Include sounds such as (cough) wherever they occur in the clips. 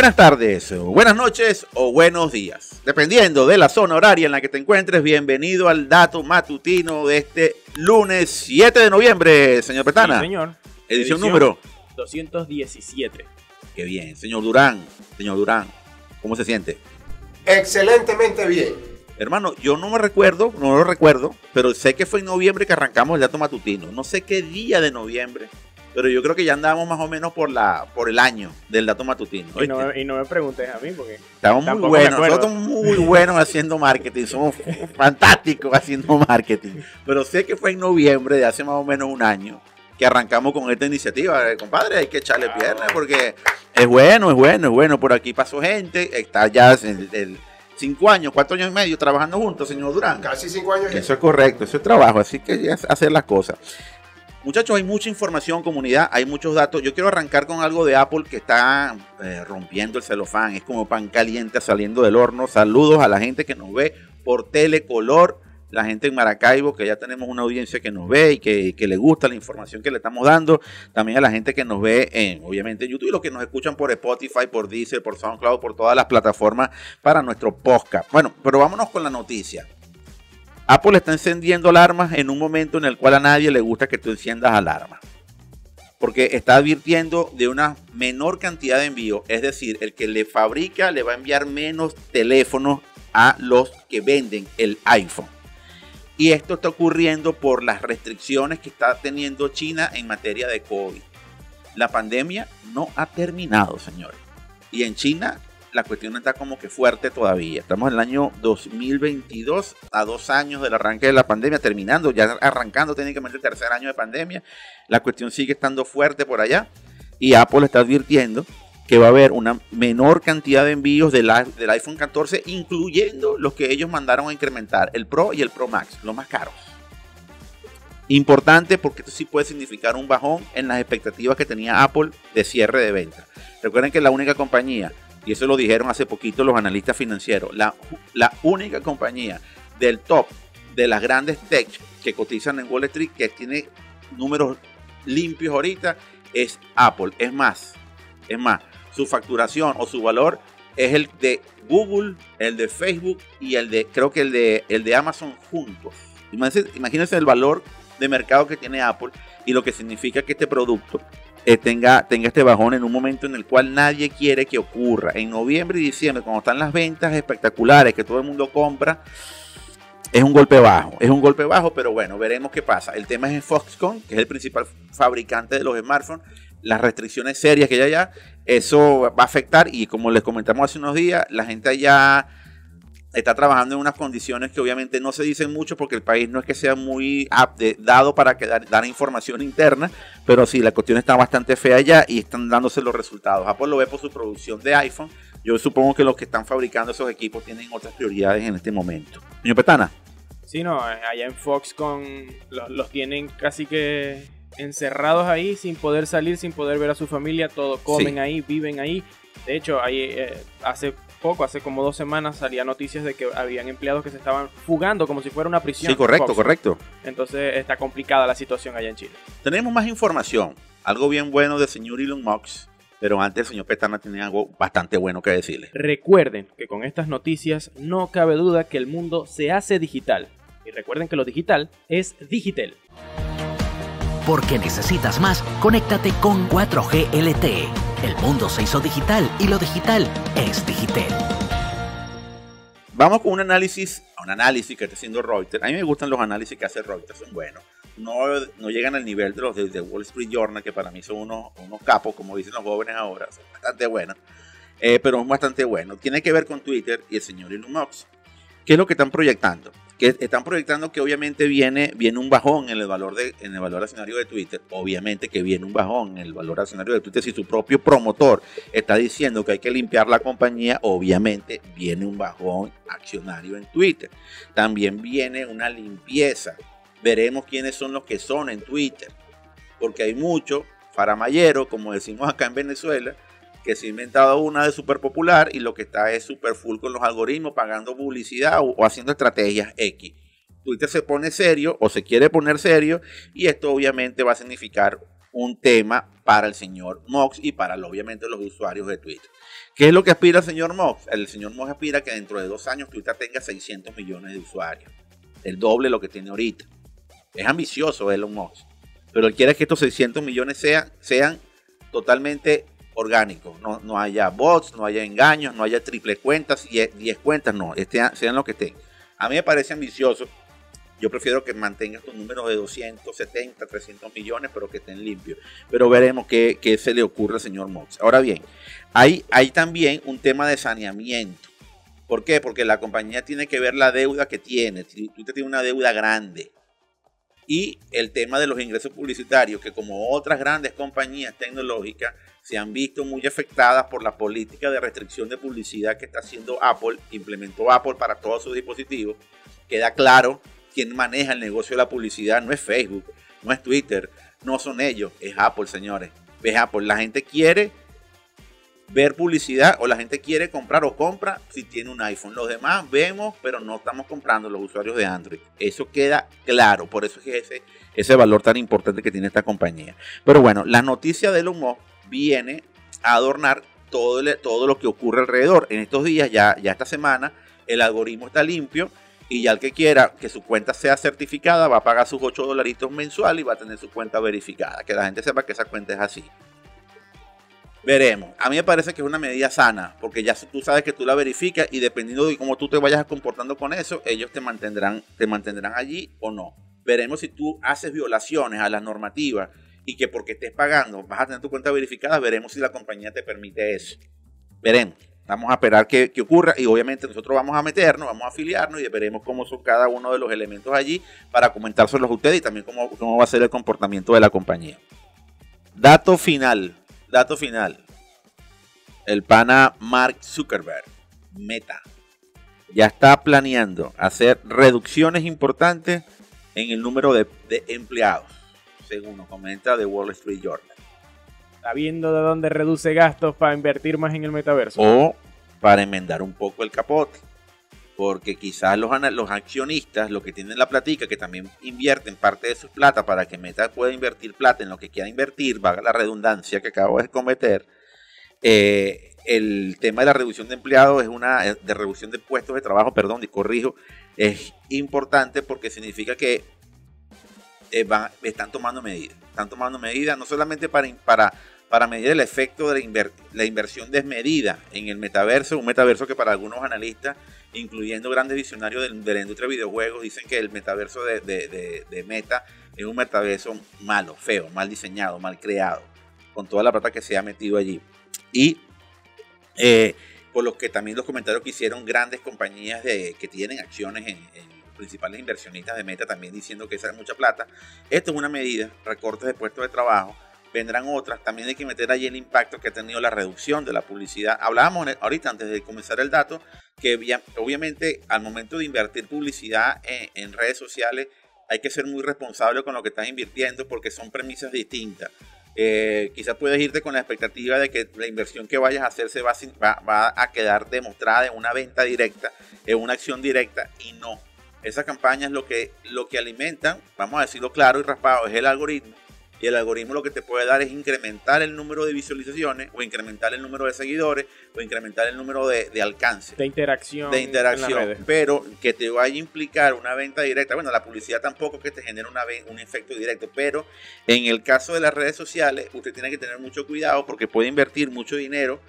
Buenas tardes, buenas noches o buenos días. Dependiendo de la zona horaria en la que te encuentres, bienvenido al dato matutino de este lunes 7 de noviembre, señor Petana. Sí, señor. Edición, número 217. Qué bien, señor Durán, señor Durán, ¿cómo se siente? Excelentemente bien. Hermano, yo no me recuerdo, no lo recuerdo, pero sé que fue en noviembre que arrancamos el dato matutino. No sé qué día de noviembre, pero yo creo que ya andábamos más o menos por la por el año del dato matutino. Y no, y no me preguntes a mí porque estamos muy buenos, nosotros muy buenos haciendo marketing, somos (laughs) fantásticos haciendo marketing. Pero sé que fue en noviembre de hace más o menos un año que arrancamos con esta iniciativa, Eh, compadre, hay que echarle Claro. piernas porque es bueno, es bueno, es bueno. Por aquí pasó gente, está ya el, el cinco años, cuatro años y medio trabajando juntos, señor Durán. Casi cinco años. Eso es correcto, eso es trabajo, así que ya es hacer las cosas. Muchachos, hay mucha información, comunidad, hay muchos datos. Yo quiero arrancar con algo de Apple que está eh, rompiendo el celofán, es como pan caliente saliendo del horno. Saludos a la gente que nos ve por telecolor, la gente en Maracaibo, que ya tenemos una audiencia que nos ve y que, que le gusta la información que le estamos dando. También a la gente que nos ve, en, obviamente, en YouTube y los que nos escuchan por Spotify, por Deezer, por SoundCloud, por todas las plataformas para nuestro podcast. Bueno, pero vámonos con la noticia. Apple está encendiendo alarmas en un momento en el cual a nadie le gusta que tú enciendas alarmas. Porque está advirtiendo de una menor cantidad de envío. Es decir, el que le fabrica le va a enviar menos teléfonos a los que venden el iPhone. Y esto está ocurriendo por las restricciones que está teniendo China en materia de COVID. La pandemia no ha terminado, señores. Y en China la cuestión está como que fuerte todavía. Estamos en el año 2022, a dos años del arranque de la pandemia, terminando, ya arrancando técnicamente el tercer año de pandemia. La cuestión sigue estando fuerte por allá. Y Apple está advirtiendo que va a haber una menor cantidad de envíos del, iPhone 14, incluyendo los que ellos mandaron a incrementar, el Pro y el Pro Max, los más caros. Importante porque esto sí puede significar un bajón en las expectativas que tenía Apple de cierre de venta. Recuerden que la única compañía, y eso lo dijeron hace poquito los analistas financieros, la, la única compañía del top de las grandes tech que cotizan en Wall Street que tiene números limpios ahorita es Apple. Es más, es más, su facturación o su valor es el de Google, el de Facebook y el de, creo que el de, el de Amazon juntos. Imagínense, imagínense el valor de mercado que tiene Apple y lo que significa que este producto eh, tenga, tenga este bajón en un momento en el cual nadie quiere que ocurra. En noviembre y diciembre, cuando están las ventas espectaculares que todo el mundo compra, es un golpe bajo. Es un golpe bajo, pero bueno, veremos qué pasa. El tema es en Foxconn, que es el principal fabricante de los smartphones. Las restricciones serias que hay allá, eso va a afectar. Y como les comentamos hace unos días, la gente allá está trabajando en unas condiciones que obviamente no se dicen mucho porque el país no es que sea muy apte- dado para que dar, dar información interna, pero sí, la cuestión está bastante fea allá y están dándose los resultados. Apple lo ve por su producción de iPhone. Yo supongo que los que están fabricando esos equipos tienen otras prioridades en este momento. Señor Petana, Sí, no, allá en Foxconn los, los tienen casi que encerrados ahí sin poder salir, sin poder ver a su familia, todo comen Sí. ahí, viven ahí. De hecho, ahí, eh, hace poco, hace como dos semanas, salía noticias de que habían empleados que se estaban fugando como si fuera una prisión. sí, correcto, correcto. Entonces está complicada la situación allá en Chile. Tenemos más información, algo bien bueno del señor Elon Musk, pero antes el señor Petana tenía algo bastante bueno que decirle. Recuerden que con estas noticias no cabe duda que el mundo se hace digital. Y recuerden que lo digital es digital. Porque necesitas más, conéctate con 4G LTE. El mundo se hizo digital y lo digital es digital. Vamos con un análisis, un análisis que está haciendo Reuters. A mí me gustan los análisis que hace Reuters, son buenos. No, no llegan al nivel de los de, Wall Street Journal, que para mí son unos, unos capos, como dicen los jóvenes ahora, son bastante buenos. Eh, pero es bastante bueno. Tiene que ver con Twitter y el señor Elon Musk. ¿Qué es lo que están proyectando? Que están proyectando que obviamente viene, viene un bajón en el valor de, en el valor accionario de Twitter. Obviamente que viene un bajón en el valor accionario de Twitter. Si su propio promotor está diciendo que hay que limpiar la compañía, obviamente viene un bajón accionario en Twitter. También viene una limpieza. Veremos quiénes son los que son en Twitter. Porque hay muchos faramayeros, como decimos acá en Venezuela, que se ha inventado una de súper popular y lo que está es súper full con los algoritmos, pagando publicidad o, haciendo estrategias X. Twitter se pone serio o se quiere poner serio y esto obviamente va a significar un tema para el señor Mox y para obviamente los usuarios de Twitter. ¿Qué es lo que aspira el señor Mox? El señor Mox aspira que dentro de dos años Twitter tenga 600 millones de usuarios. El doble de lo que tiene ahorita. Es ambicioso Elon Musk. Pero él quiere que estos 600 millones sean, sean totalmente orgánicos. No, no haya bots, no haya engaños, no haya triple cuentas, 10 cuentas, no. Este, sean lo que estén. A mí me parece ambicioso. Yo prefiero que mantenga estos números de 270, 300 millones, pero que estén limpios. Pero veremos qué, se le ocurre al señor Mox. Ahora bien, hay, hay también un tema de saneamiento. ¿Por qué? Porque la compañía tiene que ver la deuda que tiene. Usted tiene una deuda grande. Y el tema de los ingresos publicitarios, que como otras grandes compañías tecnológicas, se han visto muy afectadas por la política de restricción de publicidad que está haciendo Apple, implementó Apple para todos sus dispositivos. Queda claro quien maneja el negocio de la publicidad no es Facebook, no es Twitter, no son ellos, es Apple, señores. Es Apple. La gente quiere ver publicidad o la gente quiere comprar o compra si tiene un iPhone. Los demás vemos, pero no estamos comprando los usuarios de Android. Eso queda claro. Por eso es ese, ese valor tan importante que tiene esta compañía. Pero bueno, la noticia del humo viene a adornar todo, todo lo que ocurre alrededor. En estos días, ya, ya esta semana, el algoritmo está limpio y ya el que quiera que su cuenta sea certificada va a pagar sus 8 dolaritos mensuales y va a tener su cuenta verificada. Que la gente sepa que esa cuenta es así. Veremos. A mí me parece que es una medida sana, porque ya tú sabes que tú la verificas y dependiendo de cómo tú te vayas comportando con eso, ellos te mantendrán, te mantendrán allí o no. Veremos si tú haces violaciones a las normativas y que porque estés pagando vas a tener tu cuenta verificada, veremos si la compañía te permite eso. Veremos. Vamos a esperar que, ocurra y obviamente nosotros vamos a meternos, vamos a afiliarnos y veremos cómo son cada uno de los elementos allí para comentárselos a ustedes y también cómo, cómo va a ser el comportamiento de la compañía. Dato final, dato final. El pana Mark Zuckerberg, Meta, ya está planeando hacer reducciones importantes en el número de, de empleados, según nos comenta The Wall Street Journal está viendo de dónde reduce gastos para invertir más en el metaverso. O para enmendar un poco el capote. Porque quizás los, los accionistas, los que tienen la platica, que también invierten parte de su plata para que Meta pueda invertir plata en lo que quiera invertir, valga la redundancia que acabo de cometer, eh, el tema de la reducción de empleados es una de reducción de puestos de trabajo, perdón, y corrijo, es importante porque significa que eh, están tomando medidas. Están tomando medidas no solamente para, para medir el efecto de la, inversión desmedida en el metaverso, un metaverso que para algunos analistas, incluyendo grandes visionarios de, la industria de videojuegos, dicen que el metaverso de, Meta es un metaverso malo, feo, mal diseñado, mal creado, con toda la plata que se ha metido allí. Y eh, por lo que también los comentarios que hicieron grandes compañías que tienen acciones en principales inversionistas de Meta también diciendo que esa es mucha plata. Esto es una medida, recortes de puestos de trabajo, vendrán otras. También hay que meter allí el impacto que ha tenido la reducción de la publicidad. Hablábamos ahorita, antes de comenzar el dato, que obviamente al momento de invertir publicidad en, redes sociales hay que ser muy responsable con lo que estás invirtiendo porque son premisas distintas. Eh, quizás puedes irte con la expectativa de que la inversión que vayas a hacer se va, va a quedar demostrada en una venta directa, en una acción directa y no esa campaña es lo que, lo que alimentan, vamos a decirlo claro y raspado, es el algoritmo. Y el algoritmo lo que te puede dar es incrementar el número de visualizaciones, o incrementar el número de seguidores, o incrementar el número de, de alcance. De interacción. De interacción. Pero que te vaya a implicar una venta directa. Bueno, la publicidad tampoco que te genere una, un efecto directo. Pero en el caso de las redes sociales, usted tiene que tener mucho cuidado porque puede invertir mucho dinero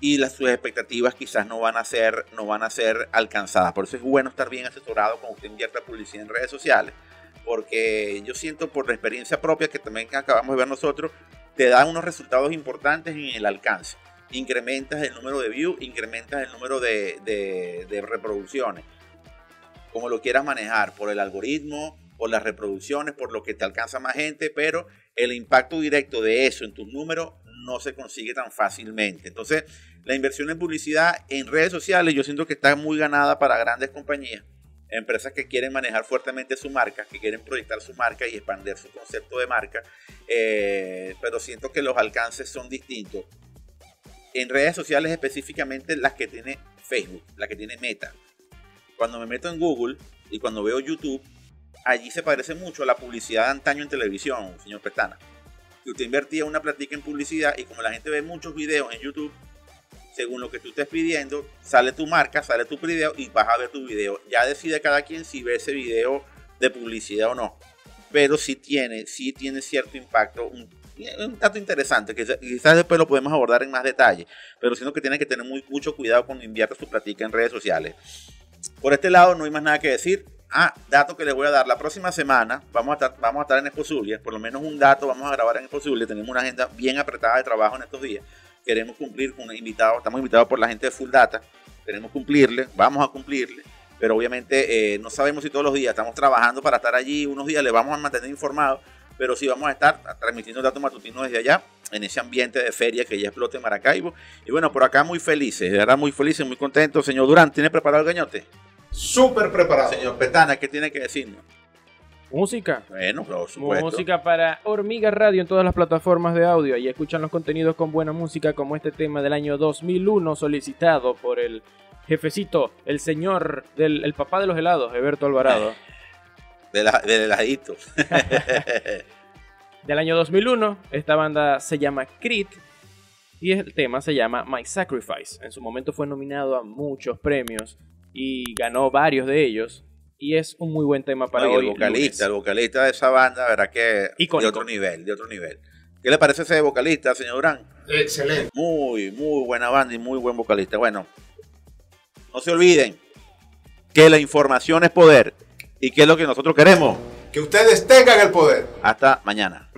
y las, sus expectativas quizás no van, a ser, no van a ser alcanzadas. Por eso es bueno estar bien asesorado cuando usted invierta publicidad en redes sociales, porque yo siento por la experiencia propia que también acabamos de ver nosotros, te da unos resultados importantes en el alcance. Incrementas el número de views, incrementas el número de, de, de reproducciones, como lo quieras manejar, por el algoritmo, por las reproducciones, por lo que te alcanza más gente, pero el impacto directo de eso en tus números no se consigue tan fácilmente. Entonces, la inversión en publicidad en redes sociales yo siento que está muy ganada para grandes compañías, empresas que quieren manejar fuertemente su marca, que quieren proyectar su marca y expandir su concepto de marca, eh, pero siento que los alcances son distintos. En redes sociales específicamente las que tiene Facebook, la que tiene Meta. Cuando me meto en Google y cuando veo YouTube, allí se parece mucho a la publicidad de antaño en televisión, señor Pestana que usted invertía una platica en publicidad y como la gente ve muchos videos en YouTube, según lo que tú estés pidiendo, sale tu marca, sale tu video y vas a ver tu video. Ya decide cada quien si ve ese video de publicidad o no. Pero sí tiene, sí tiene cierto impacto, un, dato interesante, que quizás después lo podemos abordar en más detalle, pero sino que tiene que tener mucho cuidado cuando invierte su platica en redes sociales. Por este lado no hay más nada que decir. Ah, dato que les voy a dar. La próxima semana vamos a estar, vamos a estar en Expo Zulia. Por lo menos un dato vamos a grabar en Expo Zulia. Tenemos una agenda bien apretada de trabajo en estos días. Queremos cumplir con un invitado. Estamos invitados por la gente de Full Data. Queremos cumplirle. Vamos a cumplirle. Pero obviamente eh, no sabemos si todos los días estamos trabajando para estar allí. Unos días le vamos a mantener informados. Pero sí vamos a estar transmitiendo datos matutinos desde allá. En ese ambiente de feria que ya explota en Maracaibo. Y bueno, por acá muy felices. De verdad muy felices, muy contentos. Señor Durán, ¿tiene preparado el gañote? Súper preparado. Señor Petana, ¿qué tiene que decirnos? Música. Bueno, por supuesto. Música para Hormiga Radio en todas las plataformas de audio. Y escuchan los contenidos con buena música como este tema del año 2001 solicitado por el jefecito, el señor, del, el papá de los helados, Eberto Alvarado. (laughs) De la, del heladito. (laughs) del año 2001, esta banda se llama Crit y el tema se llama My Sacrifice. En su momento fue nominado a muchos premios y ganó varios de ellos. Y es un muy buen tema para Oye, hoy. El vocalista, lunes. el vocalista de esa banda, verá que de otro nivel, de otro nivel. ¿Qué le parece ese vocalista, señor Durán? Excelente. Muy, muy buena banda y muy buen vocalista. Bueno, no se olviden que la información es poder. ¿Y qué es lo que nosotros queremos? Que ustedes tengan el poder. Hasta mañana.